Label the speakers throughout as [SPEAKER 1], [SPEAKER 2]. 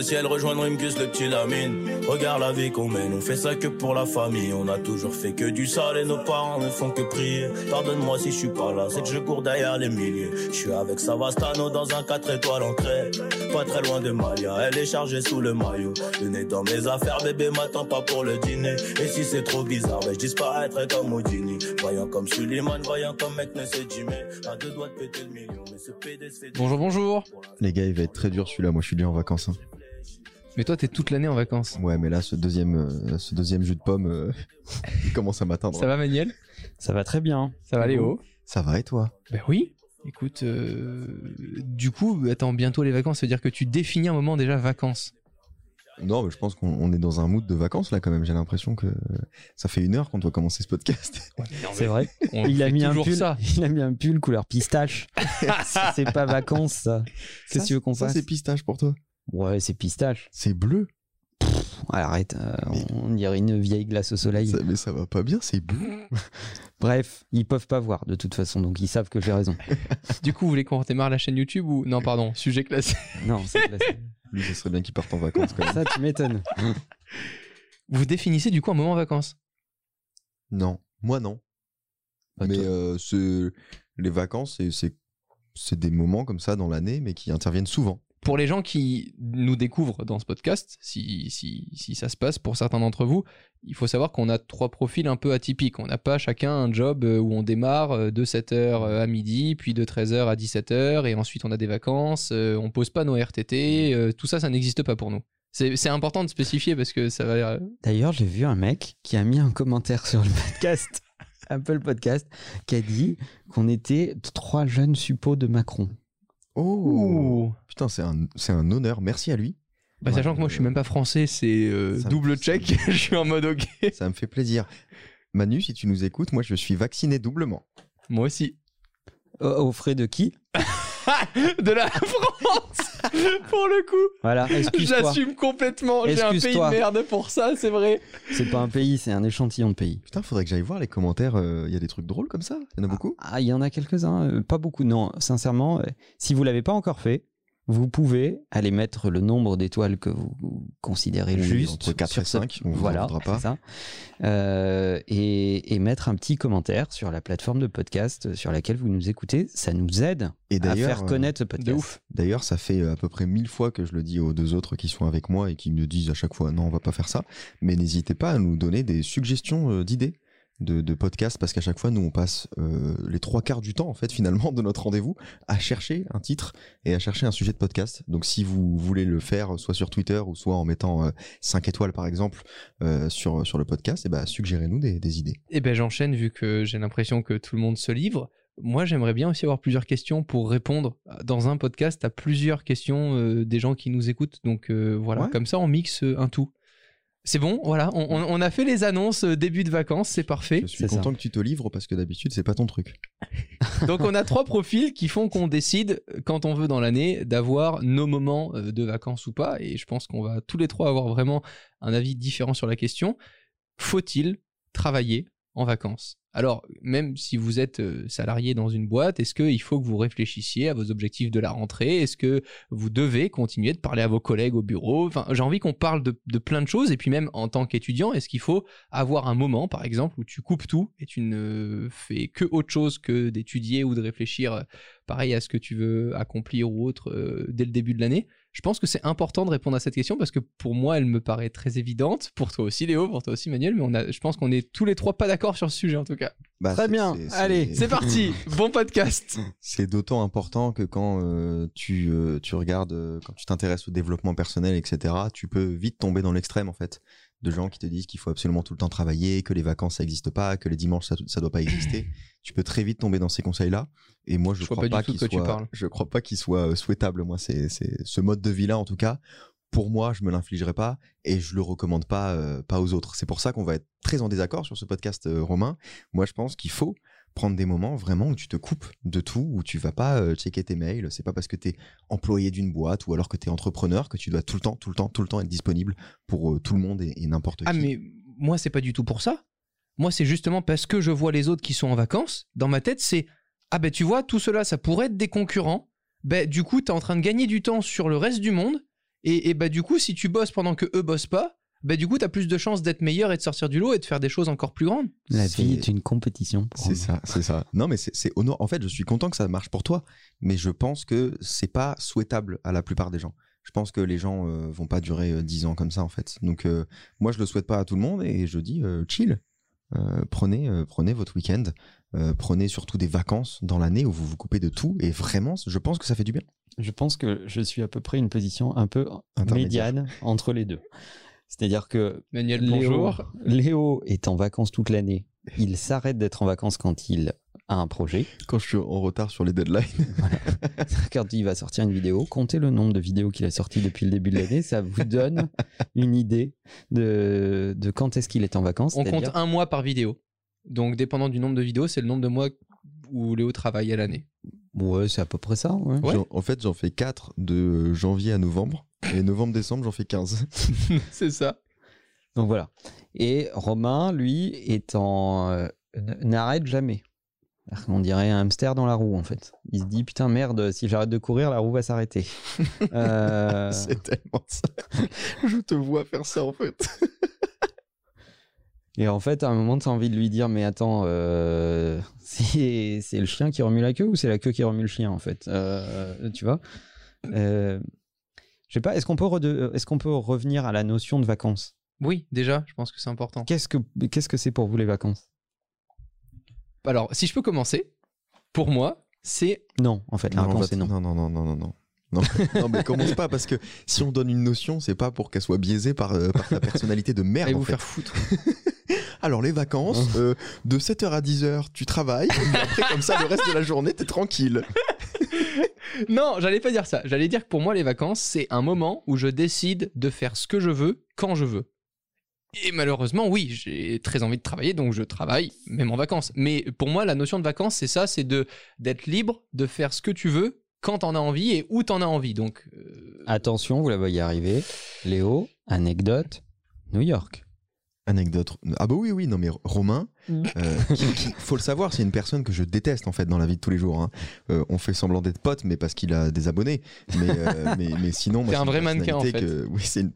[SPEAKER 1] au ciel rejoindre Imgus le petit Lamine. Regarde la vie qu'on mène, on fait ça que pour la famille. On a toujours fait que du sale et nos parents ne font que prier. Pardonne-moi si je suis pas là, c'est que je cours derrière les milliers. Je suis avec Savastano dans un 4 étoiles entrée. Pas très loin de Malia, elle est chargée sous le maillot. Le nez dans mes affaires, bébé m'attend pas pour le dîner. Et si c'est trop bizarre, ben je disparaîtrai comme Houdini. Voyant comme Suleiman, voyant comme mec ne sait Jimmy. À deux doigts de péter le million, mais ce PDC.
[SPEAKER 2] Bonjour, bonjour.
[SPEAKER 3] Les gars, il va être très dur celui-là. Moi, je suis déjà en vacances. hein.
[SPEAKER 2] Mais toi, t'es toute l'année en vacances.
[SPEAKER 3] Ouais, mais là, ce deuxième, euh, ce deuxième jus de pomme, euh, il commence à m'atteindre.
[SPEAKER 2] Ça va, Manuel?
[SPEAKER 4] Ça va très bien.
[SPEAKER 2] Ça va, Léo?
[SPEAKER 3] Ça va et toi?
[SPEAKER 2] Ben oui. Écoute, euh, du coup, attends, bientôt les vacances, ça veut dire que tu définis un moment déjà vacances.
[SPEAKER 3] Non, mais je pense qu'on on est dans un mood de vacances là quand même. J'ai l'impression que ça fait une heure qu'on doit commencer ce podcast.
[SPEAKER 4] C'est vrai.
[SPEAKER 2] On
[SPEAKER 4] Il a mis un pull.
[SPEAKER 2] ça.
[SPEAKER 4] Il a mis un pull couleur pistache. Ça, c'est pas vacances ça. Qu'est-ce que tu veux qu'on
[SPEAKER 3] Ça,
[SPEAKER 4] fasse?
[SPEAKER 3] c'est pistache pour toi.
[SPEAKER 4] Ouais, c'est pistache.
[SPEAKER 3] C'est bleu.
[SPEAKER 4] Arrête. euh,
[SPEAKER 3] Mais-
[SPEAKER 4] On dirait une vieille glace au soleil.
[SPEAKER 3] Ça- mais ça va pas bien, c'est bleu.
[SPEAKER 4] Bref, ils peuvent pas voir de toute façon, donc ils savent que j'ai raison.
[SPEAKER 2] Du coup, vous voulez qu'on redémarre la chaîne YouTube ou non Pardon, sujet classé.
[SPEAKER 4] Non, c'est classe.
[SPEAKER 3] Lui, ce serait bien qu'il parte en vacances quand même.
[SPEAKER 4] ça, tu m'étonnes.
[SPEAKER 2] Vous définissez du coup un moment vacances?
[SPEAKER 3] Non, moi non. Mais euh, ce- les vacances, c'est des moments comme ça dans l'année, mais qui interviennent souvent.
[SPEAKER 2] Pour les gens qui nous découvrent dans ce podcast, si, si, ça se passe pour certains d'entre vous, il faut savoir qu'on a trois profils un peu atypiques. On n'a pas chacun un job euh, où on démarre euh, de 7h à midi, puis de 13h à 17h, et ensuite on a des vacances, euh, on pose pas nos RTT, euh, tout ça, ça n'existe pas pour nous. C'est important de spécifier parce que ça va... euh,
[SPEAKER 4] D'ailleurs, j'ai vu un mec qui a mis un commentaire sur le podcast, Apple Podcast, qui a dit qu'on était trois jeunes suppôts de Macron.
[SPEAKER 3] Oh Putain, c'est un, c'est un honneur. Merci à lui.
[SPEAKER 2] Bah,
[SPEAKER 3] Ouais,
[SPEAKER 2] sachant que moi je suis
[SPEAKER 3] euh,
[SPEAKER 2] même pas français, c'est euh,
[SPEAKER 3] ça me-
[SPEAKER 2] double check, je suis en mode ok.
[SPEAKER 3] Ça me fait plaisir. Manu, si tu nous écoutes, moi je suis vacciné doublement.
[SPEAKER 2] Moi aussi.
[SPEAKER 4] Au, au frais de qui?
[SPEAKER 2] de la France Pour le coup
[SPEAKER 4] Voilà, excuse-toi.
[SPEAKER 2] J'assume complètement, j'ai un pays de merde pour ça, c'est vrai.
[SPEAKER 4] C'est pas un pays, c'est un échantillon de pays.
[SPEAKER 3] Putain, faudrait que j'aille voir les commentaires. euh, Il y a des trucs drôles comme ça Il y en a beaucoup?
[SPEAKER 4] Ah, il y en a quelques-uns, euh, pas beaucoup. Non, sincèrement, euh, si vous l'avez pas encore fait, vous pouvez aller mettre le nombre d'étoiles que vous, considérez
[SPEAKER 3] Oui,
[SPEAKER 4] juste
[SPEAKER 3] entre 4
[SPEAKER 4] sur
[SPEAKER 3] et
[SPEAKER 4] ce-
[SPEAKER 3] 5, on
[SPEAKER 4] voilà,
[SPEAKER 3] pas.
[SPEAKER 4] ça. Euh, et, et mettre un petit commentaire sur la plateforme de podcast sur laquelle vous nous écoutez. Ça nous aide
[SPEAKER 3] Et
[SPEAKER 4] à faire
[SPEAKER 3] euh,
[SPEAKER 4] connaître ce podcast.
[SPEAKER 3] D'ailleurs, ça fait euh, à peu près mille fois que je le dis aux deux autres qui sont avec moi et qui me disent à chaque fois non, on va pas faire ça. Mais n'hésitez pas à nous donner des suggestions euh, d'idées de, de podcasts parce qu'à chaque fois, nous, on passe euh, les trois quarts du temps, en fait, finalement, de notre rendez-vous à chercher un titre et à chercher un sujet de podcast. Donc, si vous voulez le faire, soit sur Twitter ou soit en mettant 5 étoiles, par exemple, euh, sur, sur le podcast, et ben, suggérez-nous des, des idées.
[SPEAKER 2] Et ben j'enchaîne vu que j'ai l'impression que tout le monde se livre. Moi, j'aimerais bien aussi avoir plusieurs questions pour répondre dans un podcast à plusieurs questions euh, des gens qui nous écoutent. Donc euh, voilà,
[SPEAKER 3] Ouais.
[SPEAKER 2] comme ça, on mixe euh, un tout. C'est bon, voilà, on, on- on a fait les annonces euh, début de vacances, c'est parfait.
[SPEAKER 3] Je suis
[SPEAKER 4] c'est ça.
[SPEAKER 3] content que tu te livres parce que d'habitude, c'est pas ton truc.
[SPEAKER 2] Donc on a trois profils qui font qu'on décide quand on veut dans l'année d'avoir nos moments euh, de vacances ou pas. Et je pense qu'on va tous les trois avoir vraiment un avis différent sur la question. Faut-il travailler? En vacances. Alors même si vous êtes euh, salarié dans une boîte, est-ce qu'il faut que vous réfléchissiez à vos objectifs de la rentrée? Est-ce que vous devez continuer de parler à vos collègues au bureau? Enfin, j'ai envie qu'on parle de, plein de choses. Et puis même en tant qu'étudiant, est-ce qu'il faut avoir un moment, par exemple, où tu coupes tout et tu ne fais que autre chose que d'étudier ou de réfléchir, euh, pareil, à ce que tu veux accomplir ou autre euh, dès le début de l'année? Je pense que c'est important de répondre à cette question parce que pour moi, elle me paraît très évidente. Pour toi aussi, Léo, pour toi aussi, Manuel, mais on a, je pense qu'on est tous les trois pas d'accord sur ce sujet en tout cas.
[SPEAKER 3] Bah,
[SPEAKER 4] Très bien, allez,
[SPEAKER 2] C'est parti, bon podcast.
[SPEAKER 3] C'est d'autant important que quand euh, tu, euh, tu regardes, euh, quand tu t'intéresses au développement personnel, etc., tu peux vite tomber dans l'extrême, en fait, de gens qui te disent qu'il faut absolument tout le temps travailler, que les vacances, ça n'existe pas, que les dimanches, ça ne doit pas exister. tu peux très vite tomber dans ces conseils-là. Et moi, je,
[SPEAKER 2] vois
[SPEAKER 3] crois
[SPEAKER 2] pas
[SPEAKER 3] pas,
[SPEAKER 2] du tout
[SPEAKER 3] qu'il
[SPEAKER 2] de quoi tu
[SPEAKER 3] soit,
[SPEAKER 2] parles.
[SPEAKER 3] je crois pas euh, souhaitable, moi, c'est, c'est ce mode de vie-là, en tout cas. Pour moi, je me l'infligerai pas et je le recommande pas, euh, pas aux autres. C'est pour ça qu'on va être très en désaccord sur ce podcast, euh, Romain. Moi, je pense qu'il faut prendre des moments vraiment où tu te coupes de tout, où tu vas pas euh, checker tes mails. C'est pas parce que tu es employé d'une boîte ou alors que tu es entrepreneur que tu dois tout le temps, tout le temps, tout le temps être disponible pour euh, tout le monde et, et n'importe
[SPEAKER 2] Ah
[SPEAKER 3] qui.
[SPEAKER 2] mais moi c'est pas du tout pour ça. Moi c'est justement parce que je vois les autres qui sont en vacances, dans ma tête c'est ah ben tu vois tout cela ça pourrait être des concurrents. Ben du coup tu es en train de gagner du temps sur le reste du monde Et, et bah du coup, si tu bosses pendant que eux bossent pas, bah du coup, t'as plus de chances d'être meilleur et de sortir du lot et de faire des choses encore plus grandes.
[SPEAKER 4] La vie est une compétition. pour
[SPEAKER 3] C'est ça, c'est ça. Non, mais c'est. En fait, je suis content que ça marche pour toi, mais je pense que c'est pas souhaitable à la plupart des gens. Je pense que les gens euh, vont pas durer euh, 10 ans comme ça, en fait. Donc, euh, moi, je le souhaite pas à tout le monde et je dis euh, chill. Euh, prenez, euh, prenez votre week-end. Euh, prenez surtout des vacances dans l'année où vous vous coupez de tout. Et vraiment, je pense que ça fait du bien.
[SPEAKER 4] Je pense que je suis à peu près une position un peu médiane entre les deux. C'est-à-dire que
[SPEAKER 2] Manuel,
[SPEAKER 4] Léo,
[SPEAKER 2] bonjour.
[SPEAKER 4] Léo est en vacances toute l'année. Il s'arrête d'être en vacances quand il a un projet.
[SPEAKER 3] Quand je suis en retard sur les deadlines.
[SPEAKER 4] Quand il va sortir une vidéo, comptez le nombre de vidéos qu'il a sorties depuis le début de l'année. Ça vous donne une idée de, de quand est-ce qu'il est en vacances.
[SPEAKER 2] On compte un mois par vidéo. Donc, dépendant du nombre de vidéos, c'est le nombre de mois où Léo travaille à l'année.
[SPEAKER 4] Ouais, c'est à peu près ça. ouais.
[SPEAKER 3] En fait, j'en fais 4 de euh, janvier à novembre. Et novembre-décembre, j'en fais 15.
[SPEAKER 2] c'est ça.
[SPEAKER 4] Donc voilà. Et Romain, lui, est en. euh, n'arrête jamais. Qu'on dirait un hamster dans la roue, en fait. Il se dit putain, merde, si j'arrête de courir, la roue va s'arrêter. Euh,
[SPEAKER 3] C'est tellement ça. Je te vois faire ça, en fait.
[SPEAKER 4] Et en fait, à un moment, tu as envie de lui dire Mais attends, euh, c'est c'est le chien qui remue la queue ou c'est la queue qui remue le chien, en fait Euh, Tu vois? Euh, Je sais pas, est-ce qu'on peut, rede- est-ce qu'on peut revenir à la notion de vacances?
[SPEAKER 2] Oui, déjà, je pense que c'est important.
[SPEAKER 4] Qu'est-ce que qu'est-ce que c'est pour vous les vacances?
[SPEAKER 2] Alors, si je peux commencer, pour moi, c'est
[SPEAKER 4] Non, en fait, la
[SPEAKER 3] Non,
[SPEAKER 4] réponse est non.
[SPEAKER 3] Non, non, non, non, non, non. Mais commence pas parce que si on donne une notion, c'est pas pour qu'elle soit biaisée par, euh, par ta personnalité de merde. en
[SPEAKER 2] vous
[SPEAKER 3] fait.
[SPEAKER 2] faire foutre.
[SPEAKER 3] Alors, les vacances, euh, de 7h à 10h, tu travailles, et après, comme ça, le reste de la journée, t'es tranquille.
[SPEAKER 2] non, j'allais pas dire ça. J'allais dire que pour moi, les vacances, c'est un moment où je décide de faire ce que je veux quand je veux. Et malheureusement, oui, j'ai très envie de travailler, donc je travaille, même en vacances. Mais pour moi, la notion de vacances, c'est ça, c'est de d'être libre, de faire ce que tu veux, quand t'en as envie et où t'en as envie. Donc, euh,
[SPEAKER 4] Attention, vous la voyez arriver. Léo, anecdote, New York.
[SPEAKER 3] Anecdote. Ah bah oui, oui, non mais Romain,
[SPEAKER 2] Mm.
[SPEAKER 3] euh, faut le savoir, c'est une personne que je déteste en fait dans la vie de tous les jours. hein. Euh, on fait semblant d'être potes, mais parce qu'il a des abonnés. Mais, euh, mais, mais sinon, c'est
[SPEAKER 2] un
[SPEAKER 3] une
[SPEAKER 2] vrai mannequin, en
[SPEAKER 3] personnalité que- oui, c'est une...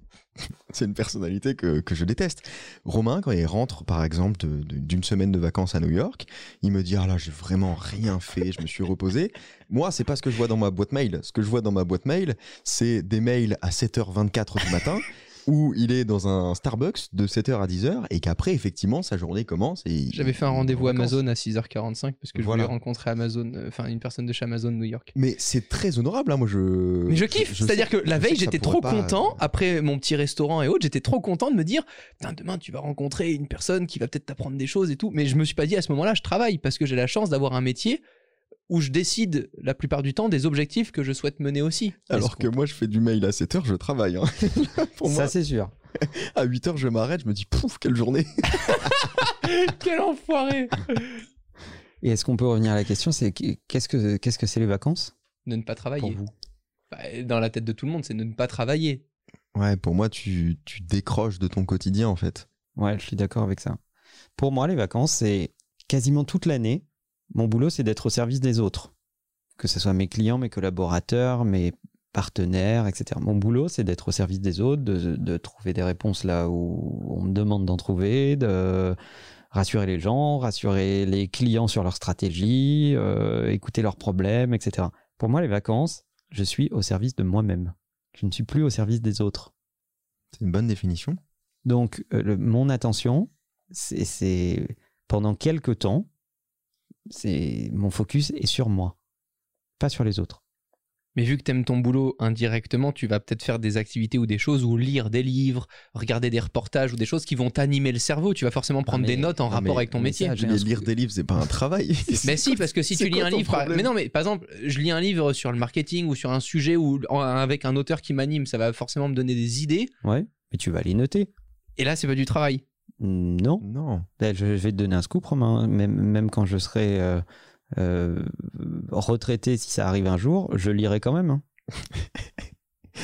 [SPEAKER 3] c'est une personnalité que, que je déteste. Romain, quand il rentre par exemple d'une semaine de vacances à New York, il me dit ah là j'ai vraiment rien fait, je me suis reposé. Moi, c'est pas ce que je vois dans ma boîte mail. Ce que je vois dans ma boîte mail, c'est des mails à 7h24 du matin. Où il est dans un Starbucks de 7h à 10h et qu'après, effectivement, sa journée commence. et
[SPEAKER 2] j'avais fait un rendez-vous. Amazon à 6h45 parce que je
[SPEAKER 3] Voilà.
[SPEAKER 2] voulais rencontrer Amazon, euh, enfin une personne de chez Amazon New York.
[SPEAKER 3] Mais c'est très honorable, hein, moi je.
[SPEAKER 2] Mais je kiffe, c'est-à-dire que la veille j'étais trop content, après mon petit restaurant et autres, j'étais trop content de me dire, demain tu vas rencontrer une personne qui va peut-être t'apprendre des choses et tout, mais je me suis pas dit à ce moment-là je travaille parce que j'ai la chance d'avoir un métier où je décide la plupart du temps des objectifs que je souhaite mener aussi.
[SPEAKER 3] Alors que moi, je fais du mail à 7h, je travaille. hein. Pour
[SPEAKER 4] Ça, c'est sûr.
[SPEAKER 3] à 8h, je m'arrête, je me dis, pouf, quelle journée.
[SPEAKER 2] Quel enfoiré
[SPEAKER 4] Et est-ce qu'on peut revenir à la question C'est qu- qu'est-ce que qu'est-ce que c'est les vacances?
[SPEAKER 2] De ne pas
[SPEAKER 4] pour
[SPEAKER 2] travailler.
[SPEAKER 4] vous
[SPEAKER 2] Bah, Dans la tête de tout le monde, c'est de ne pas travailler.
[SPEAKER 3] Ouais, pour moi, tu, tu décroches de ton quotidien, en fait.
[SPEAKER 4] Ouais, je suis d'accord avec ça. Pour moi, les vacances, c'est quasiment toute l'année. Mon boulot, c'est d'être au service des autres. Que ce soit mes clients, mes collaborateurs, mes partenaires, etc. Mon boulot, c'est d'être au service des autres, de, de trouver des réponses là où on me demande d'en trouver, de rassurer les gens, rassurer les clients sur leur stratégie, euh, écouter leurs problèmes, etc. Pour moi, les vacances, je suis au service de moi-même. Je ne suis plus au service des autres.
[SPEAKER 3] C'est une bonne définition.
[SPEAKER 4] Donc, euh, le- mon attention, c'est- c'est pendant quelques temps, c'est mon focus est sur moi, pas sur les autres.
[SPEAKER 2] Mais vu que t'aimes ton boulot indirectement, tu vas peut-être faire des activités ou des choses ou lire des livres, regarder des reportages ou des choses qui vont t'animer le cerveau. Tu vas forcément prendre
[SPEAKER 4] mais-
[SPEAKER 2] des notes en
[SPEAKER 3] non,
[SPEAKER 2] rapport
[SPEAKER 3] mais-
[SPEAKER 2] avec ton métier.
[SPEAKER 4] ça,
[SPEAKER 3] Mais lire des livres, c'est pas un travail.
[SPEAKER 2] Mais si, parce que si tu lis un livre,
[SPEAKER 3] problème
[SPEAKER 2] mais non, mais par exemple, je lis un livre sur le marketing ou sur un sujet ou avec un auteur qui m'anime, ça va forcément me donner des idées.
[SPEAKER 4] Ouais, mais tu vas les noter.
[SPEAKER 2] Et là, c'est pas du travail.
[SPEAKER 4] Non,
[SPEAKER 3] Non.
[SPEAKER 4] Ben, je je vais te donner un scoop, Romain. Même, même quand je serai euh, euh, retraité, si ça arrive un jour, je lirai quand même. hein.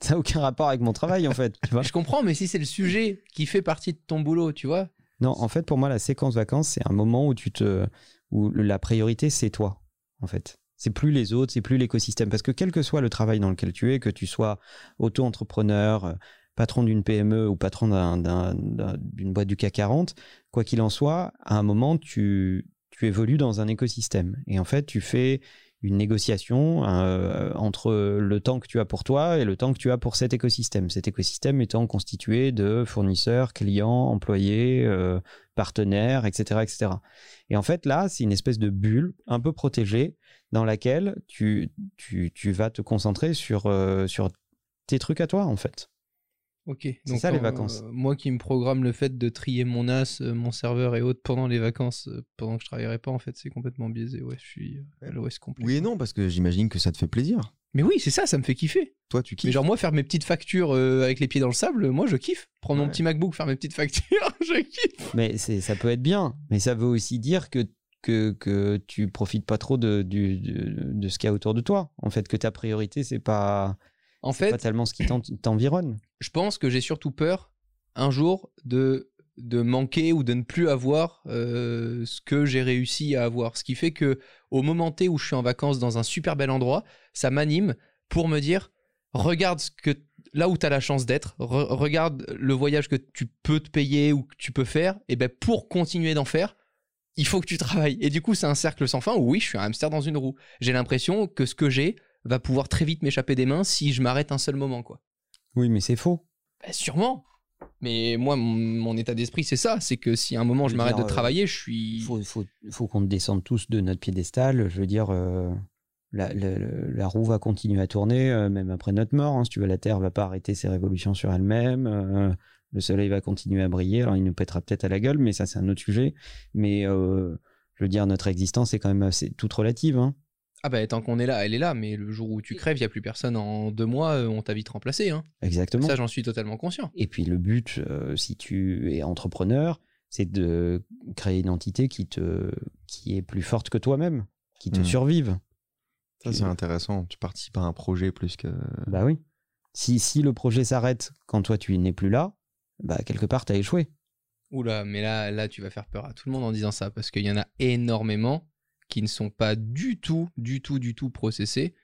[SPEAKER 4] ça n'a aucun rapport avec mon travail, en fait. Tu vois
[SPEAKER 2] Je comprends, mais si c'est le sujet qui fait partie de ton boulot, tu vois.
[SPEAKER 4] Non, en fait, pour moi, la séquence vacances, c'est un moment où tu te, où la priorité, c'est toi, en fait. C'est plus les autres, c'est plus l'écosystème. Parce que quel que soit le travail dans lequel tu es, que tu sois auto-entrepreneur, patron d'une PME ou patron d'un- d'un- d'un- d'une boîte du CAC 40, quoi qu'il en soit, à un moment, tu, évolues dans un écosystème. Et en fait, tu fais une négociation euh, entre le temps que tu as pour toi et le temps que tu as pour cet écosystème. Cet écosystème étant constitué de fournisseurs, clients, employés, euh, partenaires, etc., etc. Et en fait, là, c'est une espèce de bulle un peu protégée dans laquelle tu, vas te concentrer euh, sur tes trucs à toi, en fait.
[SPEAKER 2] Ok.
[SPEAKER 4] C'est ça, les
[SPEAKER 2] euh,
[SPEAKER 4] vacances.
[SPEAKER 2] moi qui me programme le fait de trier mon NAS, euh, mon serveur et autres pendant les vacances, euh, pendant que je travaillerai pas, en fait, c'est complètement biaisé. Ouais, je suis euh, à l'OS complet.
[SPEAKER 3] Oui et non, parce que j'imagine que ça te fait plaisir.
[SPEAKER 2] Mais oui, c'est ça, ça me fait kiffer.
[SPEAKER 3] Toi, tu
[SPEAKER 2] Mais
[SPEAKER 3] kiffes.
[SPEAKER 2] genre, moi, faire mes petites factures euh, avec les pieds dans le sable, moi, je kiffe. Prendre mon petit MacBook, faire mes petites factures, je kiffe.
[SPEAKER 4] Mais ça peut être bien, mais ça veut aussi dire que, que, que tu profites pas trop de, du- de, de ce qu'il y a autour de toi. En fait, que ta priorité, c'est pas,
[SPEAKER 2] En fait,
[SPEAKER 4] pas tellement ce qui t'en- t'environne.
[SPEAKER 2] je pense que j'ai surtout peur un jour de de manquer ou de ne plus avoir euh, ce que j'ai réussi à avoir. Ce qui fait que au moment T où je suis en vacances dans un super bel endroit, ça m'anime pour me dire regarde ce que là où tu as la chance d'être, re- regarde le voyage que tu peux te payer ou que tu peux faire, et ben pour continuer d'en faire, il faut que tu travailles. Et du coup, c'est un cercle sans fin où oui, je suis un hamster dans une roue. J'ai l'impression que ce que j'ai va pouvoir très vite m'échapper des mains si je m'arrête un seul moment quoi.
[SPEAKER 4] Oui, mais c'est faux.
[SPEAKER 2] Bah, sûrement. Mais moi, mon, mon état d'esprit, c'est ça. C'est que si à un moment
[SPEAKER 4] Je
[SPEAKER 2] m'arrête de
[SPEAKER 4] euh,
[SPEAKER 2] travailler, je suis.
[SPEAKER 4] Il faut, faut, faut qu'on descende tous de notre piédestal. Je veux dire, euh, la, la- la roue va continuer à tourner, euh, même après notre mort. hein. Si tu veux, la Terre va pas arrêter ses révolutions sur elle-même. euh, le soleil va continuer à briller. Alors, il nous pètera peut-être à la gueule, mais ça, c'est un autre sujet. Mais euh, je veux dire, notre existence est quand même assez, toute relative. hein.
[SPEAKER 2] Ah bah tant qu'on est là, elle est là. Mais le jour où tu crèves, il y a plus personne en deux mois, euh, on t'a vite remplacé. Hein.
[SPEAKER 4] Exactement.
[SPEAKER 2] Ça, j'en suis totalement conscient.
[SPEAKER 4] Et puis le but, euh, si tu es entrepreneur, c'est de créer une entité qui te, qui est plus forte que toi-même, qui te
[SPEAKER 3] Mhm.
[SPEAKER 4] survive.
[SPEAKER 3] Ça, c'est intéressant. Tu participes à un projet plus que.
[SPEAKER 4] Bah oui. Si, si le projet s'arrête quand toi tu n'es plus là, bah quelque part t'as échoué.
[SPEAKER 2] Oula, mais là, là, tu vas faire peur à tout le monde en disant ça parce qu'il y en a énormément qui ne sont pas du tout, du tout, du tout processés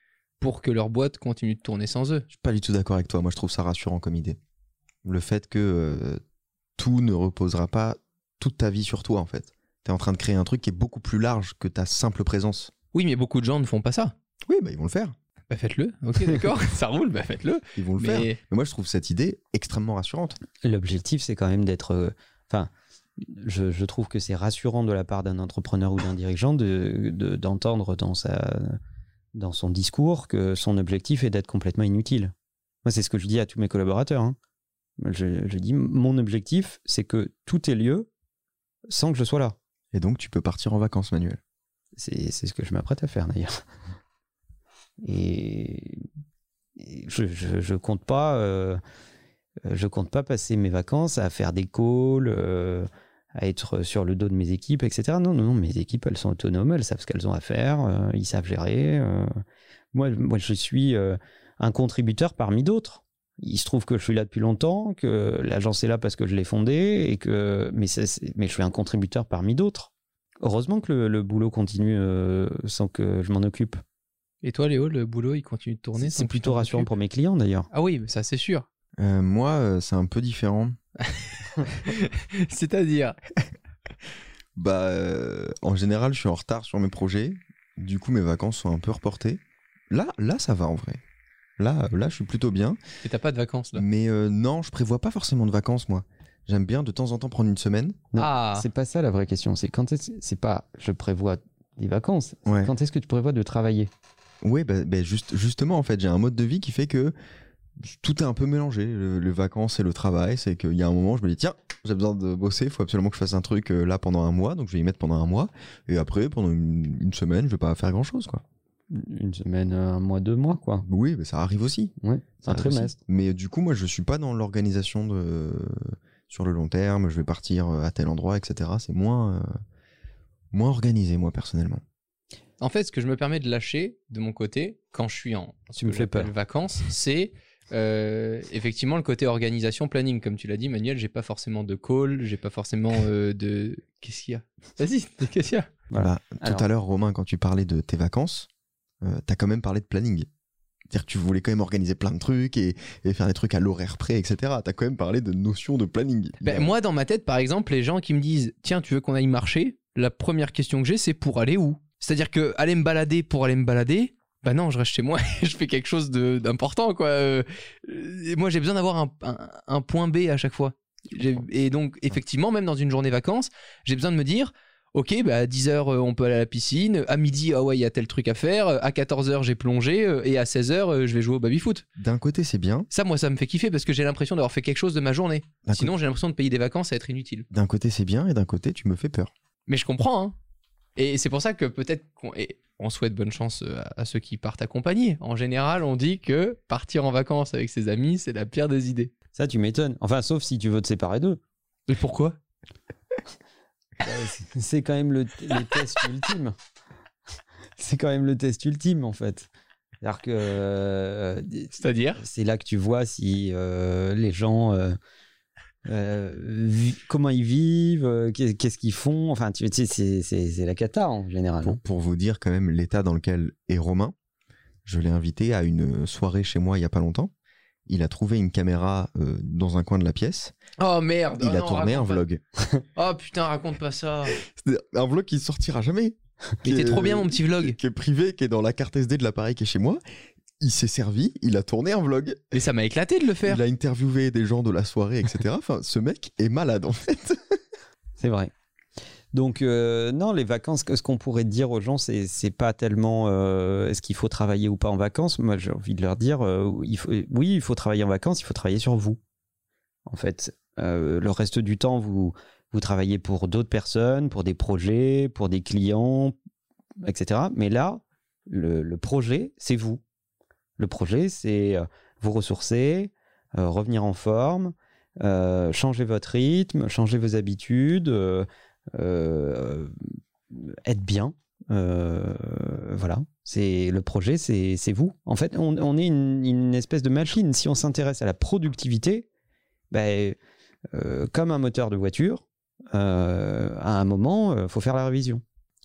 [SPEAKER 2] pour que leur boîte continue de tourner sans eux.
[SPEAKER 3] Je suis pas du tout d'accord avec toi. Moi, je trouve ça rassurant comme idée. Le fait que euh, tout ne reposera pas toute ta vie sur toi, en fait. Tu es en train de créer un truc qui est beaucoup plus large que ta simple présence.
[SPEAKER 2] Oui, mais beaucoup de gens ne font pas ça.
[SPEAKER 3] Oui, bah, ils vont le faire.
[SPEAKER 2] Bah faites-le. Ok, d'accord. ça roule. Bah faites-le.
[SPEAKER 3] Ils vont le faire.
[SPEAKER 2] Mais
[SPEAKER 3] moi, je trouve cette idée extrêmement rassurante.
[SPEAKER 4] L'objectif c'est quand même d'être. euh, Enfin, je, je trouve que c'est rassurant de la part d'un entrepreneur ou d'un dirigeant de, de- d'entendre dans, sa, dans son discours que son objectif est d'être complètement inutile. Moi, c'est ce que je dis à tous mes collaborateurs. hein. Je, je dis mon objectif, c'est que tout ait lieu sans que je sois là.
[SPEAKER 3] Et donc, tu peux partir en vacances, Manuel.
[SPEAKER 4] C'est c'est ce que je m'apprête à faire d'ailleurs. Et, je, je compte pas, euh, je compte pas passer mes vacances à faire des calls, euh, à être sur le dos de mes équipes, etc. Non, non, non, mes équipes elles sont autonomes, elles savent ce qu'elles ont à faire, euh, ils savent gérer. euh. Moi, moi, je suis euh, un contributeur parmi d'autres. Il se trouve que je suis là depuis longtemps, que l'agence est là parce que je l'ai fondée, et que mais, je suis un contributeur parmi d'autres. Heureusement que le, le boulot continue euh, sans que je m'en occupe.
[SPEAKER 2] Et toi, Léo, le boulot, il continue de tourner
[SPEAKER 4] C'est plutôt rassurant pour mes clients d'ailleurs.
[SPEAKER 2] Ah oui, mais ça c'est sûr.
[SPEAKER 3] Euh, moi, c'est un peu différent.
[SPEAKER 2] C'est-à-dire
[SPEAKER 3] Bah, euh, en général, je suis en retard sur mes projets. Du coup, mes vacances sont un peu reportées. Là, là, ça va en vrai. Là, là, je suis plutôt bien.
[SPEAKER 2] Et t'as pas de vacances là?
[SPEAKER 3] Mais euh, non, je prévois pas forcément de vacances, moi. J'aime bien de temps en temps prendre une semaine.
[SPEAKER 4] Non,
[SPEAKER 2] Ah.
[SPEAKER 4] C'est pas ça la vraie question. C'est quand est-ce c'est pas je prévois des vacances. c'est
[SPEAKER 3] Ouais.
[SPEAKER 4] Quand est-ce que tu prévois de travailler?
[SPEAKER 3] Oui, bah, bah, juste, justement, en fait, j'ai un mode de vie qui fait que tout est un peu mélangé. Le- les vacances et le travail, c'est qu'il y a un moment, je me dis, tiens, j'ai besoin de bosser, il faut absolument que je fasse un truc euh, là pendant un mois, donc je vais y mettre pendant un mois. Et après, pendant une, une semaine, je vais pas faire grand-chose, quoi.
[SPEAKER 4] Une semaine, un mois, deux mois quoi.
[SPEAKER 3] Oui, mais ça arrive aussi.
[SPEAKER 4] Ouais.
[SPEAKER 3] Ça
[SPEAKER 4] Un
[SPEAKER 3] aussi.
[SPEAKER 4] trimestre.
[SPEAKER 3] Mais du coup, moi, je suis pas dans l'organisation de sur le long terme. Je vais partir euh, à tel endroit, etc. C'est moins euh, moins organisé, moi personnellement.
[SPEAKER 2] En fait, ce que je me permets de lâcher de mon côté, quand je suis en ce
[SPEAKER 4] Tu me
[SPEAKER 2] que
[SPEAKER 4] fais
[SPEAKER 2] j'appelle
[SPEAKER 4] peur.
[SPEAKER 2] vacances, c'est euh, effectivement le côté organisation, planning. Comme tu l'as dit, Manuel, j'ai pas forcément de call, j'ai pas forcément euh, de. Qu'est-ce qu'il y a? Vas-y, qu'est-ce qu'il y a?
[SPEAKER 4] Voilà.
[SPEAKER 3] Bah,
[SPEAKER 4] Alors-
[SPEAKER 3] Tout à l'heure, Romain, quand tu parlais de tes vacances, euh, t'as quand même parlé de planning. C'est-à-dire que tu voulais quand même organiser plein de trucs et, et faire des trucs à l'horaire près, etc. T'as quand même parlé de notion de planning.
[SPEAKER 2] Ben, moi, dans ma tête, par exemple, les gens qui me disent Tiens, tu veux qu'on aille marcher? La première question que j'ai, c'est pour aller où? C'est-à-dire que aller me balader pour aller me balader, bah non, je reste chez moi et je fais quelque chose de- d'important, quoi. Euh, et moi, j'ai besoin d'avoir un, un- un point B à chaque fois. Et donc, effectivement, même dans une journée vacances, j'ai besoin de me dire Ok, bah à 10h, on peut aller à la piscine. À midi, ah ouais, il y a tel truc à faire. À 14h, j'ai plongé. euh, Et à 16h, je vais jouer au baby-foot.
[SPEAKER 3] D'un côté, c'est bien.
[SPEAKER 2] Ça, moi, ça me fait kiffer parce que j'ai l'impression d'avoir fait quelque chose de ma journée. Sinon, j'ai l'impression de payer des vacances à être inutile.
[SPEAKER 3] D'un côté, c'est bien et d'un côté, tu me fais peur.
[SPEAKER 2] Mais je comprends, hein. Et c'est pour ça que peut-être qu'on on souhaite bonne chance euh, à, à ceux qui partent accompagnés. En général, on dit que partir en vacances avec ses amis, c'est la pire des idées.
[SPEAKER 4] Ça, tu m'étonnes. Enfin, sauf si tu veux te séparer d'eux.
[SPEAKER 2] Mais pourquoi?
[SPEAKER 4] C'est- C'est quand même le, le test ultime. C'est quand même le test ultime, en fait. C'est-à-dire que euh,
[SPEAKER 2] C'est-à-dire?
[SPEAKER 4] c'est là que tu vois si euh, les gens, euh, euh, vi- comment ils vivent, euh, qu'est- qu'est-ce qu'ils font. Enfin, tu tu sais, c'est- la cata en général.
[SPEAKER 3] Pour, pour vous dire quand même l'état dans lequel est Romain, je l'ai invité à une soirée chez moi il y a pas longtemps. Il a trouvé une caméra euh, dans un coin de la pièce.
[SPEAKER 2] Oh merde
[SPEAKER 3] Il
[SPEAKER 2] oh
[SPEAKER 3] a
[SPEAKER 2] non,
[SPEAKER 3] tourné un
[SPEAKER 2] pas-
[SPEAKER 3] vlog.
[SPEAKER 2] Oh putain, raconte pas ça
[SPEAKER 3] C'est un vlog qui sortira jamais.
[SPEAKER 2] Il était trop bien mon petit vlog
[SPEAKER 3] Qui est privé, qui est dans la carte SD de l'appareil qui est chez moi. Il s'est servi, il a tourné un vlog.
[SPEAKER 2] Mais ça m'a éclaté de le faire
[SPEAKER 3] Il a interviewé des gens de la soirée, etc. Enfin, ce mec est malade en fait.
[SPEAKER 4] C'est vrai. Donc, euh, non, les vacances, que- ce qu'on pourrait dire aux gens, c'est c'est pas tellement euh, est-ce qu'il faut travailler ou pas en vacances? Moi, j'ai envie de leur dire euh, il faut, oui, il faut travailler en vacances, il faut travailler sur vous. En fait, Euh, le reste du temps, vous, vous travaillez pour d'autres personnes, pour des projets, pour des clients, etc. Mais là, le, le projet, c'est vous. Le projet, c'est euh, vous ressourcer, euh, revenir en forme, euh, changer votre rythme, changer vos habitudes, être bien. Voilà, c'est le projet, c'est vous. En fait, on, est une, espèce de machine. Si on s'intéresse à la productivité, ben, comme un moteur de voiture, à un moment, il faut faire la révision.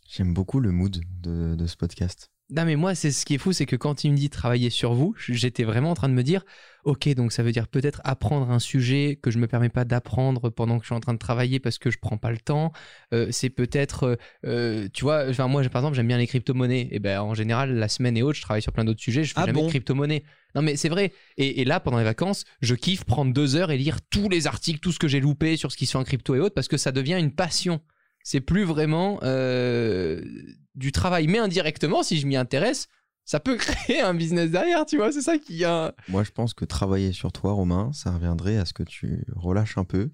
[SPEAKER 3] J'aime beaucoup le mood de ce podcast.
[SPEAKER 2] Non mais moi c'est ce qui est fou c'est que quand il me dit travailler sur vous j'étais vraiment en train de me dire ok donc ça veut dire peut-être apprendre un sujet que je me permets pas d'apprendre pendant que je suis en train de travailler parce que je prends pas le temps. Euh, c'est peut-être euh, euh, tu vois enfin moi par exemple j'aime bien les crypto-monnaies. Et ben en général la semaine et autres je travaille sur plein d'autres sujets je fais
[SPEAKER 4] Ah
[SPEAKER 2] jamais
[SPEAKER 4] bon?
[SPEAKER 2] de crypto-monnaie. Non mais c'est vrai. Et, et là pendant les vacances je kiffe prendre deux heures et lire tous les articles tout ce que j'ai loupé sur ce qui se fait en crypto et autres parce que ça devient une passion c'est plus vraiment euh, du travail, mais indirectement, si je m'y intéresse, ça peut créer un business derrière, tu vois, c'est ça qui a...
[SPEAKER 3] Moi, je pense que travailler sur toi, Romain, ça reviendrait à ce que tu relâches un peu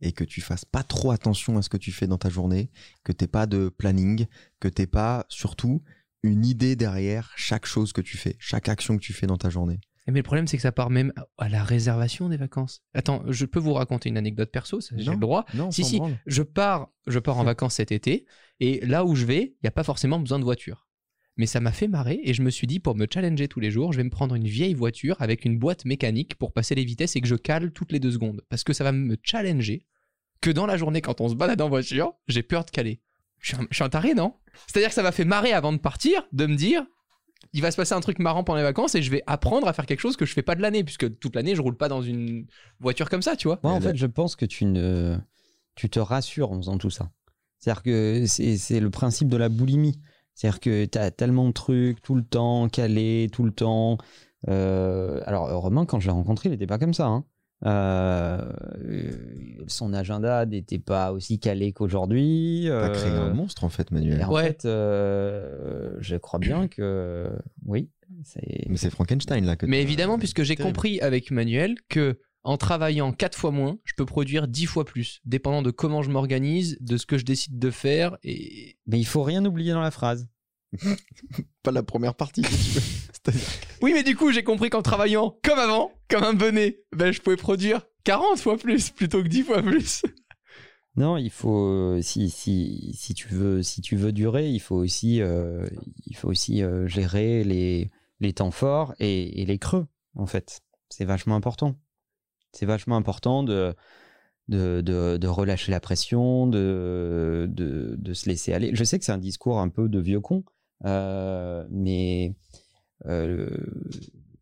[SPEAKER 3] et que tu fasses pas trop attention à ce que tu fais dans ta journée, que t'aies pas de planning, que t'aies pas surtout une idée derrière chaque chose que tu fais, chaque action que tu fais dans ta journée.
[SPEAKER 2] Mais le problème, c'est que ça part même à la réservation des vacances. Attends, je peux vous raconter une anecdote perso, j'ai le droit.
[SPEAKER 3] Non,
[SPEAKER 2] Si, si,
[SPEAKER 3] branle.
[SPEAKER 2] je pars, je pars en vacances cet été, et là où je vais, il n'y a pas forcément besoin de voiture. Mais ça m'a fait marrer, et je me suis dit, pour me challenger tous les jours, je vais me prendre une vieille voiture avec une boîte mécanique pour passer les vitesses et que je cale toutes les deux secondes. Parce que ça va me challenger que dans la journée, quand on se balade en voiture, j'ai peur de caler. Je suis un, je suis un taré, non? C'est-à-dire que ça m'a fait marrer avant de partir, de me dire, il va se passer un truc marrant pendant les vacances et je vais apprendre à faire quelque chose que je fais pas de l'année, puisque toute l'année, je roule pas dans une voiture comme ça, tu vois.
[SPEAKER 4] Moi, en fait, je pense que tu, ne, tu te rassures en faisant tout ça. C'est-à-dire que c'est c'est le principe de la boulimie. C'est-à-dire que tu as tellement de trucs tout le temps, calé, tout le temps. Euh, alors, Romain, quand je l'ai rencontré, il n'était pas comme ça. hein. Euh, son agenda n'était pas aussi calé qu'aujourd'hui.
[SPEAKER 3] T'as créé
[SPEAKER 4] Euh,
[SPEAKER 3] un monstre en fait,
[SPEAKER 4] et
[SPEAKER 3] Manuel.
[SPEAKER 4] en
[SPEAKER 2] Ouais.
[SPEAKER 4] fait, euh, je crois bien que oui.
[SPEAKER 3] Mais c'est Frankenstein là que
[SPEAKER 2] Mais évidemment, puisque j'ai compris avec Manuel que en travaillant 4 fois moins, je peux produire 10 fois plus, dépendant de comment je m'organise, de ce que je décide de faire. Et
[SPEAKER 4] Mais il faut rien oublier dans la phrase.
[SPEAKER 3] Pas la première partie.
[SPEAKER 2] oui, mais du coup, j'ai compris qu'en travaillant comme avant, comme un bonnet, ben, je pouvais produire 40 fois plus plutôt que 10 fois plus.
[SPEAKER 4] Non, il faut euh, si, si, si tu veux si tu veux durer, il faut aussi euh, il faut aussi euh, gérer les, les temps forts et, et les creux en fait. C'est vachement important. C'est vachement important de de, de, de relâcher la pression, de, de, de se laisser aller. Je sais que c'est un discours un peu de vieux con, mais euh,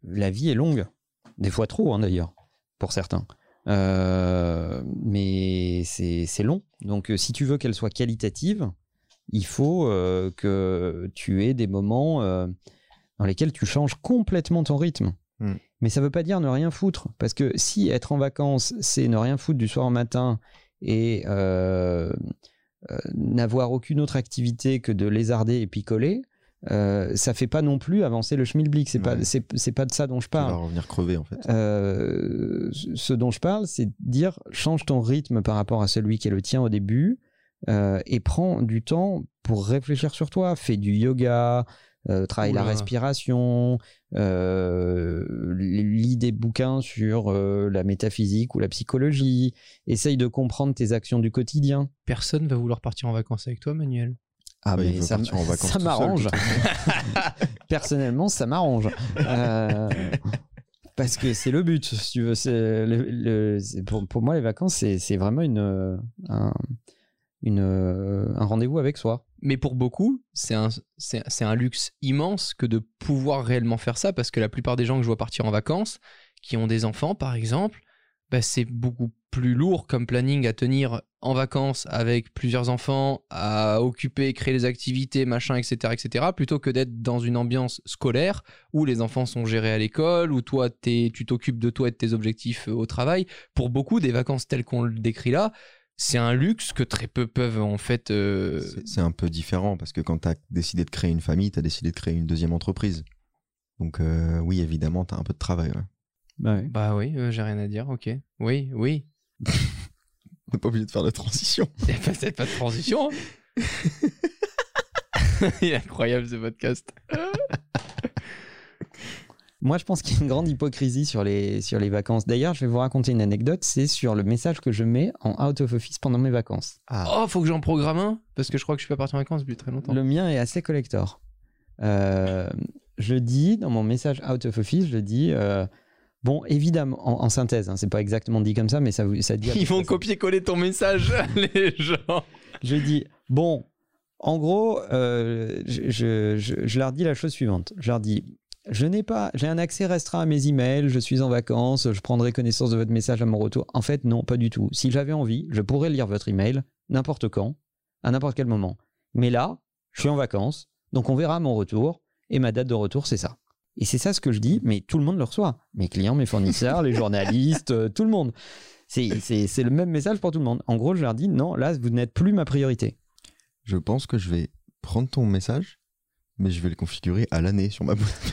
[SPEAKER 4] la vie est longue, des fois trop hein, d'ailleurs, pour certains. Euh, mais c'est long. Donc euh, si tu veux qu'elle soit qualitative, il faut euh, que tu aies des moments euh, dans lesquels tu changes complètement ton rythme.
[SPEAKER 3] Mm.
[SPEAKER 4] Mais ça veut pas dire ne rien foutre. Parce que si être en vacances, c'est ne rien foutre du soir au matin et euh, euh, n'avoir aucune autre activité que de lézarder et picoler, euh, ça fait pas non plus avancer le schmilblick. C'est pas,
[SPEAKER 3] Ouais.
[SPEAKER 4] c'est, c'est pas de ça dont je
[SPEAKER 3] Tu vas
[SPEAKER 4] parle.
[SPEAKER 3] revenir crever en fait.
[SPEAKER 4] Euh, ce dont je parle, c'est dire change ton rythme par rapport à celui qui est le tien au début euh, et prends du temps pour réfléchir sur toi. Fais du yoga, euh, travaille la respiration, euh, lis des bouquins sur euh, la métaphysique ou la psychologie. Essaye de comprendre tes actions du quotidien.
[SPEAKER 2] Personne va vouloir partir en vacances avec toi, Manuel.
[SPEAKER 4] Ah,
[SPEAKER 3] Ouais, il
[SPEAKER 4] mais
[SPEAKER 3] veut
[SPEAKER 4] ça,
[SPEAKER 3] partir en vacances
[SPEAKER 4] ça m'arrange. Personnellement, ça m'arrange. Euh, parce que c'est le but, si tu veux. Le- le- pour, pour moi, les vacances, c'est vraiment une, un, une, un rendez-vous avec soi.
[SPEAKER 2] Mais pour beaucoup, c'est un, luxe immense que de pouvoir réellement faire ça, parce que la plupart des gens que je vois partir en vacances, qui ont des enfants par exemple, bah, c'est beaucoup plus lourd comme planning à tenir en vacances avec plusieurs enfants, à occuper, créer les activités, machin, etc., etc., plutôt que d'être dans une ambiance scolaire où les enfants sont gérés à l'école, où toi, tu t'occupes de toi et de tes objectifs euh, au travail. Pour beaucoup, des vacances telles qu'on le décrit là, c'est un luxe que très peu peuvent en fait... euh,
[SPEAKER 3] C'est- un peu différent parce que quand tu as décidé de créer une famille, tu as décidé de créer une deuxième entreprise. Donc euh, oui, évidemment, tu as un peu de travail. ouais.
[SPEAKER 2] Bah oui, euh, j'ai rien à dire, ok. Oui, oui.
[SPEAKER 3] On n'est pas obligé de faire de transition.
[SPEAKER 2] Il n'y a peut-être pas de transition. hein. Il est incroyable ce podcast.
[SPEAKER 4] Moi, je pense qu'il y a une grande hypocrisie sur les, sur les vacances. D'ailleurs, je vais vous raconter une anecdote. C'est sur le message que je mets en out of office pendant mes vacances.
[SPEAKER 2] Oh, faut que j'en programme un parce que je crois que je suis pas parti en vacances depuis très longtemps.
[SPEAKER 4] Le mien est assez collector. Euh, je dis dans mon message out of office, je dis euh, bon, évidemment, en, en synthèse, hein, c'est pas exactement dit comme ça, mais ça, ça dit.
[SPEAKER 2] Ils vont copier-coller ton message, les gens.
[SPEAKER 4] Je dis bon, en gros, euh, je, je- je- je leur dis la chose suivante. Je leur dis je n'ai pas, j'ai un accès restreint à mes emails, je suis en vacances, je prendrai connaissance de votre message à mon retour. En fait, non, pas du tout. Si j'avais envie, je pourrais lire votre email n'importe quand, à n'importe quel moment. Mais là, je suis en vacances, donc on verra mon retour, et ma date de retour, c'est ça. Et c'est ça ce que je dis, mais tout le monde le reçoit. Mes clients, mes fournisseurs, les journalistes, euh, tout le monde. C'est le même message pour tout le monde. En gros, je leur dis, non, là, vous n'êtes plus ma priorité.
[SPEAKER 3] Je pense que je vais prendre ton message, mais je vais le configurer à l'année sur ma boîte.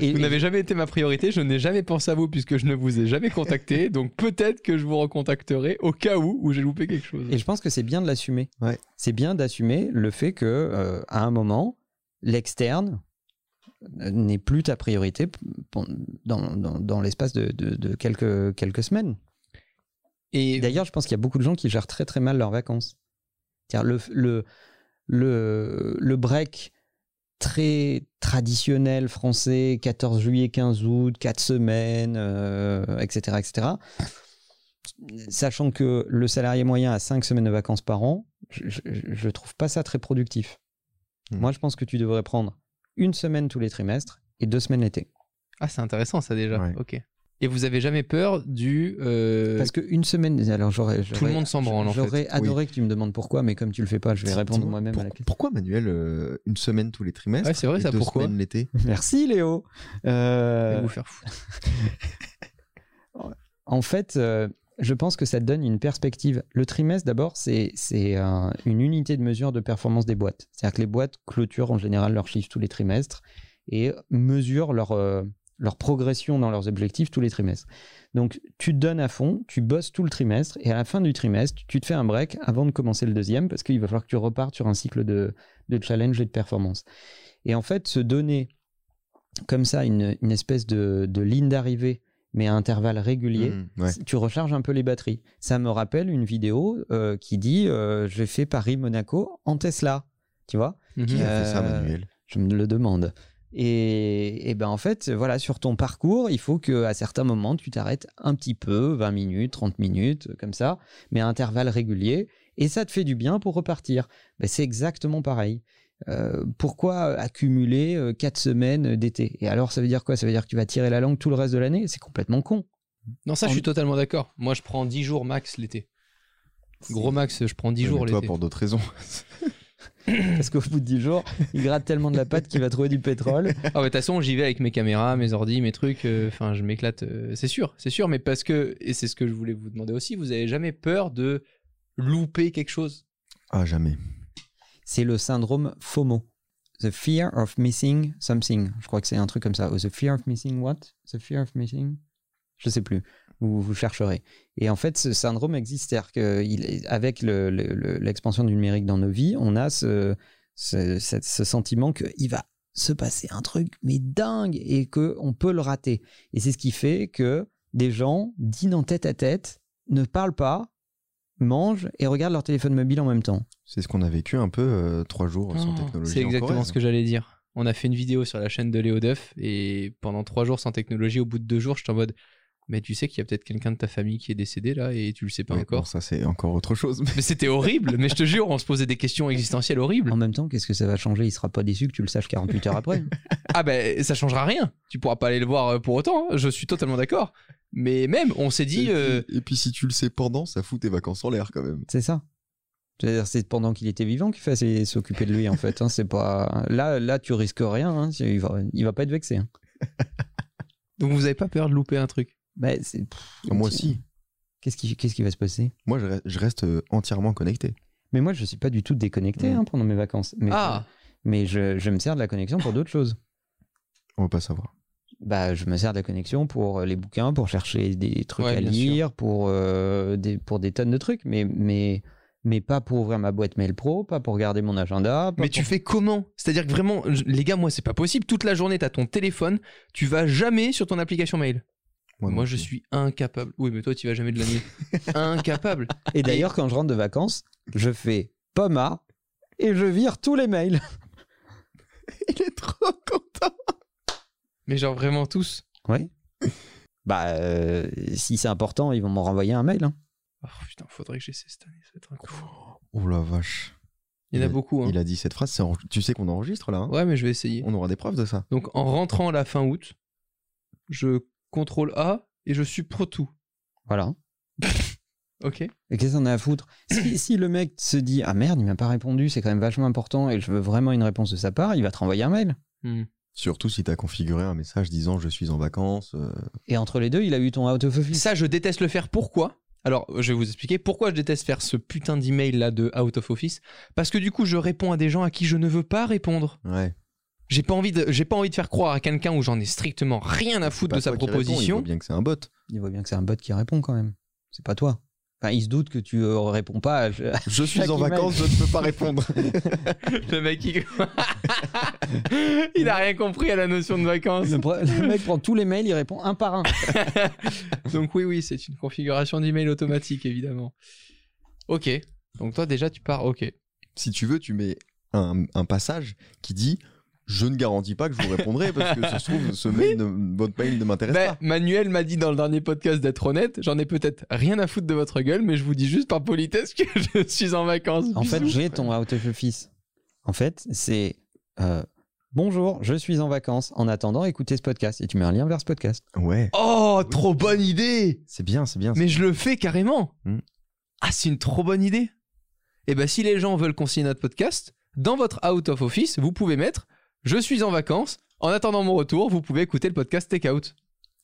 [SPEAKER 4] Et,
[SPEAKER 2] Vous n'avez jamais été ma priorité, je n'ai jamais pensé à vous puisque je ne vous ai jamais contacté, donc peut-être que je vous recontacterai au cas où où j'ai loupé quelque chose.
[SPEAKER 4] et je pense que c'est bien de l'assumer.
[SPEAKER 3] Ouais.
[SPEAKER 4] C'est bien d'assumer le fait que, euh, à un moment, l'externe euh, n'est plus ta priorité dans, dans- dans l'espace de, de- de quelques, quelques semaines.
[SPEAKER 2] Et
[SPEAKER 4] D'ailleurs, je pense qu'il y a beaucoup de gens qui gèrent très très mal leurs vacances. C'est-à-dire le, le, le, le break très traditionnel français, 14 juillet, 15 août, 4 semaines, euh, etc., etc. Sachant que le salarié moyen a 5 semaines de vacances par an, je ne trouve pas ça très productif.
[SPEAKER 3] Hmm.
[SPEAKER 4] Moi, je pense que tu devrais prendre une semaine tous les trimestres et deux semaines l'été.
[SPEAKER 2] ah, c'est intéressant ça déjà.
[SPEAKER 3] Ouais.
[SPEAKER 2] Ok. Et vous avez jamais peur du euh,
[SPEAKER 4] Parce qu'une semaine, alors j'aurais.
[SPEAKER 2] Tout le monde s'en branle, en fait.
[SPEAKER 4] J'aurais adoré que tu me demandes pourquoi, mais comme tu le fais pas, je vais répondre
[SPEAKER 3] Dis-moi,
[SPEAKER 4] moi-même
[SPEAKER 3] pour-
[SPEAKER 4] à la question.
[SPEAKER 3] Pourquoi Manuel, euh, une semaine tous les trimestres
[SPEAKER 2] Ouais, c'est vrai,
[SPEAKER 3] et
[SPEAKER 2] ça,
[SPEAKER 3] deux
[SPEAKER 2] pourquoi
[SPEAKER 3] semaines l'été
[SPEAKER 4] Merci Léo. Euh,
[SPEAKER 2] Allez vous faire foutre.
[SPEAKER 4] en fait, euh, je pense que ça te donne une perspective. Le trimestre, d'abord, c'est c'est un- une unité de mesure de performance des boîtes. C'est-à-dire que les boîtes clôturent en général leurs chiffres tous les trimestres et mesurent leur, euh, leur progression dans leurs objectifs tous les trimestres. Donc, tu te donnes à fond, tu bosses tout le trimestre et à la fin du trimestre, tu te fais un break avant de commencer le deuxième parce qu'il va falloir que tu repartes sur un cycle de, de challenge et de performance. Et en fait, se donner comme ça une, une espèce de, de ligne d'arrivée, mais à intervalles réguliers,
[SPEAKER 3] Mmh, ouais.
[SPEAKER 4] tu recharges un peu les batteries. Ça me rappelle une vidéo euh, qui dit euh, j'ai fait Paris-Monaco en Tesla. Tu vois?
[SPEAKER 2] Mhm.
[SPEAKER 3] Qui a fait ça,
[SPEAKER 4] Euh,
[SPEAKER 3] Manuel?
[SPEAKER 4] Je me le demande. Et, et ben en fait, voilà, sur ton parcours, il faut que à certains moments, tu t'arrêtes un petit peu, 20 minutes, 30 minutes, comme ça, mais à intervalles réguliers. Et ça te fait du bien pour repartir. Ben, c'est exactement pareil. Euh, pourquoi accumuler euh, quatre semaines d'été? Et alors, ça veut dire quoi? Ça veut dire que tu vas tirer la langue tout le reste de l'année? C'est complètement con.
[SPEAKER 2] Non, ça, je suis totalement d'accord. Moi, je prends 10 jours max l'été. Gros max, je prends 10
[SPEAKER 3] Ouais,
[SPEAKER 2] jours
[SPEAKER 3] mais toi
[SPEAKER 2] l'été.
[SPEAKER 3] pour d'autres raisons.
[SPEAKER 4] Parce qu'au bout de 10 jours, il gratte tellement de la pâte qu'il va trouver du pétrole.
[SPEAKER 2] Ah, ouais, de toute façon, j'y vais avec mes caméras, mes ordi, mes trucs. euh, Enfin, je m'éclate. euh, c'est sûr, c'est sûr. Mais parce que, et c'est ce que je voulais vous demander aussi, vous avez jamais peur de louper quelque chose?
[SPEAKER 3] Ah jamais.
[SPEAKER 4] C'est le syndrome FOMO. The fear of missing something. Je crois que c'est un truc comme ça. Ou the fear of missing what? The fear of missing? Je sais plus. Vous, vous chercherez. Et en fait, ce syndrome existe. C'est-à-dire qu'avec l'expansion du numérique dans nos vies, on a ce, ce, ce- ce sentiment qu'il va se passer un truc, mais dingue, et qu'on peut le rater. Et c'est ce qui fait que des gens dînent en tête à tête, ne parlent pas, mangent et regardent leur téléphone mobile en même temps.
[SPEAKER 3] C'est ce qu'on a vécu un peu euh, trois jours sans
[SPEAKER 2] Oh,
[SPEAKER 3] technologie.
[SPEAKER 2] C'est
[SPEAKER 3] en
[SPEAKER 2] exactement ce que j'allais dire. On a fait une vidéo sur la chaîne de Léo Duff et pendant trois jours sans technologie, au bout de deux jours, je suis en mode. Mais tu sais qu'il y a peut-être quelqu'un de ta famille qui est décédé là et tu le sais pas
[SPEAKER 3] Ouais,
[SPEAKER 2] encore.
[SPEAKER 3] bon, ça c'est encore autre chose.
[SPEAKER 2] Mais c'était horrible. mais je te jure, on se posait des questions existentielles horribles.
[SPEAKER 4] En même temps, qu'est-ce que ça va changer? Il sera pas déçu que tu le saches 48 heures après.
[SPEAKER 2] Ah ben ça changera rien. Tu pourras pas aller le voir euh, pour autant. hein. Je suis totalement d'accord. Mais même, on s'est
[SPEAKER 3] et,
[SPEAKER 2] dit.
[SPEAKER 3] puis,
[SPEAKER 2] euh,
[SPEAKER 3] et puis si tu le sais pendant, ça fout tes vacances en l'air quand même.
[SPEAKER 4] C'est ça. C'est-à-dire, c'est pendant qu'il était vivant qu'il fallait s'occuper de lui, en fait. hein. C'est pas... là, là, tu risques rien. hein. Il, va, il va pas être vexé. hein.
[SPEAKER 2] Donc vous avez pas peur de louper un truc?
[SPEAKER 4] Bah, c'est- pff,
[SPEAKER 3] Moi aussi.
[SPEAKER 4] Qu'est-ce qui, qu'est-ce qui va se passer?
[SPEAKER 3] Moi je reste, je reste, euh, entièrement connecté.
[SPEAKER 4] Mais moi, je suis pas du tout déconnecté
[SPEAKER 3] Mm.
[SPEAKER 4] hein, pendant mes vacances. Mais,
[SPEAKER 2] Ah
[SPEAKER 4] mais je, je me sers de la connexion pour d'autres choses.
[SPEAKER 3] On va pas savoir.
[SPEAKER 4] Bah, je me sers de la connexion pour euh, les bouquins, pour chercher des trucs
[SPEAKER 2] Ouais,
[SPEAKER 4] à
[SPEAKER 2] bien
[SPEAKER 4] lire, pour, euh, des, pour des tonnes de trucs, mais, mais, mais pas pour ouvrir ma boîte mail pro, pas pour regarder mon agenda. pas
[SPEAKER 2] Mais tu
[SPEAKER 4] pour-
[SPEAKER 2] fais comment? C'est-à-dire que vraiment, je- les gars, moi c'est pas possible. Toute la journée, t'as ton téléphone, tu vas jamais sur ton application mail. Moi, je suis incapable. Oui, mais toi, tu vas jamais de la nuit. incapable.
[SPEAKER 4] Et d'ailleurs, quand je rentre de vacances, je fais POMA et je vire tous les mails.
[SPEAKER 3] Il est trop content.
[SPEAKER 2] Mais genre vraiment tous.
[SPEAKER 4] Ouais. Bah, euh, si c'est important, ils vont m'en renvoyer un mail. hein.
[SPEAKER 2] Oh putain, faudrait que j'essaie cette année. Ça va être incroyable.
[SPEAKER 3] Oh la vache.
[SPEAKER 2] Il y en a beaucoup. Hein.
[SPEAKER 3] Il a dit cette phrase. en- Tu sais qu'on enregistre là. hein?
[SPEAKER 2] Ouais, mais je vais essayer.
[SPEAKER 3] On aura des preuves de ça.
[SPEAKER 2] Donc en rentrant la fin août, je contrôle A et je supprime tout.
[SPEAKER 4] Voilà.
[SPEAKER 2] Ok.
[SPEAKER 4] Et qu'est-ce qu'on a à foutre? Si, si le mec se dit Ah merde, il m'a pas répondu, c'est quand même vachement important et je veux vraiment une réponse de sa part, il va te renvoyer un mail.
[SPEAKER 2] Hmm.
[SPEAKER 3] Surtout si tu as configuré un message disant je suis en vacances. euh,
[SPEAKER 4] Et entre les deux, il a eu ton out of office.
[SPEAKER 2] Ça, je déteste le faire. Pourquoi? Alors, je vais vous expliquer pourquoi je déteste faire ce putain d'email là de out of office. Parce que du coup, je réponds à des gens à qui je ne veux pas répondre.
[SPEAKER 3] Ouais.
[SPEAKER 2] J'ai pas envie de, j'ai pas envie de faire croire à quelqu'un où j'en ai strictement rien à foutre de sa
[SPEAKER 3] réponds, il
[SPEAKER 2] proposition.
[SPEAKER 3] voit bien que c'est un bot.
[SPEAKER 4] Il voit bien que c'est un bot qui répond quand même. C'est pas toi. Enfin, il se doute que tu euh, réponds pas. à-
[SPEAKER 3] Je suis en
[SPEAKER 4] email.
[SPEAKER 3] vacances, je ne peux pas répondre.
[SPEAKER 2] le mec, il... il a rien compris à la notion de vacances.
[SPEAKER 4] Le, mec prend tous les mails, il répond un par un.
[SPEAKER 2] Donc oui, oui, c'est une configuration d'email automatique, évidemment. Ok. Donc toi, déjà, tu pars. Ok.
[SPEAKER 3] si tu veux, tu mets un, un passage qui dit je ne garantis pas que je vous répondrai parce que ça se trouve, ce mail ne- votre mail ne m'intéresse
[SPEAKER 2] Ben,
[SPEAKER 3] pas.
[SPEAKER 2] Manuel m'a dit dans le dernier podcast d'être honnête. J'en ai peut-être rien à foutre de votre gueule, mais je vous dis juste par politesse que je suis en vacances.
[SPEAKER 4] En fait,
[SPEAKER 2] Bisous.
[SPEAKER 4] j'ai ton out of office. En fait, c'est euh, Bonjour, je suis en vacances. En attendant, écoutez ce podcast. Et tu mets un lien vers ce podcast.
[SPEAKER 3] Ouais,
[SPEAKER 2] Oh, trop bonne idée
[SPEAKER 3] c'est bien, c'est bien.
[SPEAKER 2] Mais je le fais carrément.
[SPEAKER 3] Hmm.
[SPEAKER 2] Ah, c'est une trop bonne idée. Et ben, si les gens veulent consigner notre podcast, dans votre out of office, vous pouvez mettre Je suis en vacances. En attendant mon retour, vous pouvez écouter le podcast Take Out.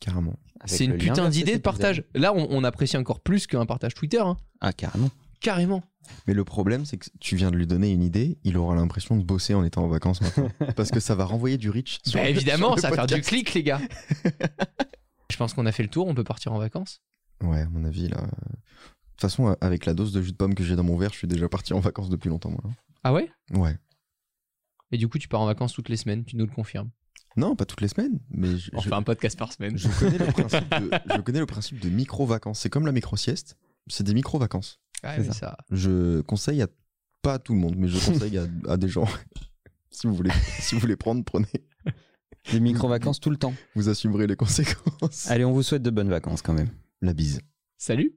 [SPEAKER 3] Carrément.
[SPEAKER 2] C'est une putain d'idée de partage. Là, on, on apprécie encore plus qu'un partage Twitter. hein.
[SPEAKER 4] Ah, carrément.
[SPEAKER 2] Carrément.
[SPEAKER 3] Mais le problème, c'est que tu viens de lui donner une idée, il aura l'impression de bosser en étant en vacances maintenant. parce que ça va renvoyer du reach. sur
[SPEAKER 2] Bah,
[SPEAKER 3] le-
[SPEAKER 2] évidemment,
[SPEAKER 3] sur le
[SPEAKER 2] ça va faire du
[SPEAKER 3] podcast.
[SPEAKER 2] clic, les gars. Je pense qu'on a fait le tour. On peut partir en vacances.
[SPEAKER 3] Ouais, à mon avis, là. De toute façon, avec la dose de jus de pomme que j'ai dans mon verre, je suis déjà parti en vacances depuis longtemps, moi.
[SPEAKER 2] Ah ouais?
[SPEAKER 3] Ouais.
[SPEAKER 2] Et du coup, tu pars en vacances toutes les semaines. Tu nous le confirmes.
[SPEAKER 3] Non, pas toutes les semaines, mais je,
[SPEAKER 2] On
[SPEAKER 3] je-
[SPEAKER 2] fait un podcast par semaine.
[SPEAKER 3] je connais le principe de, je connais le principe de micro-vacances. C'est comme la micro-sieste, c'est des micro-vacances.
[SPEAKER 2] Ouais,
[SPEAKER 4] C'est
[SPEAKER 2] mais
[SPEAKER 4] ça.
[SPEAKER 2] ça.
[SPEAKER 3] Je conseille à pas à tout le monde, mais je conseille à, à des gens. si vous voulez, si vous voulez prendre, prenez.
[SPEAKER 4] Des micro-vacances tout le temps.
[SPEAKER 3] Vous assumerez les conséquences.
[SPEAKER 4] Allez, on vous souhaite de bonnes vacances quand même.
[SPEAKER 3] La bise.
[SPEAKER 2] Salut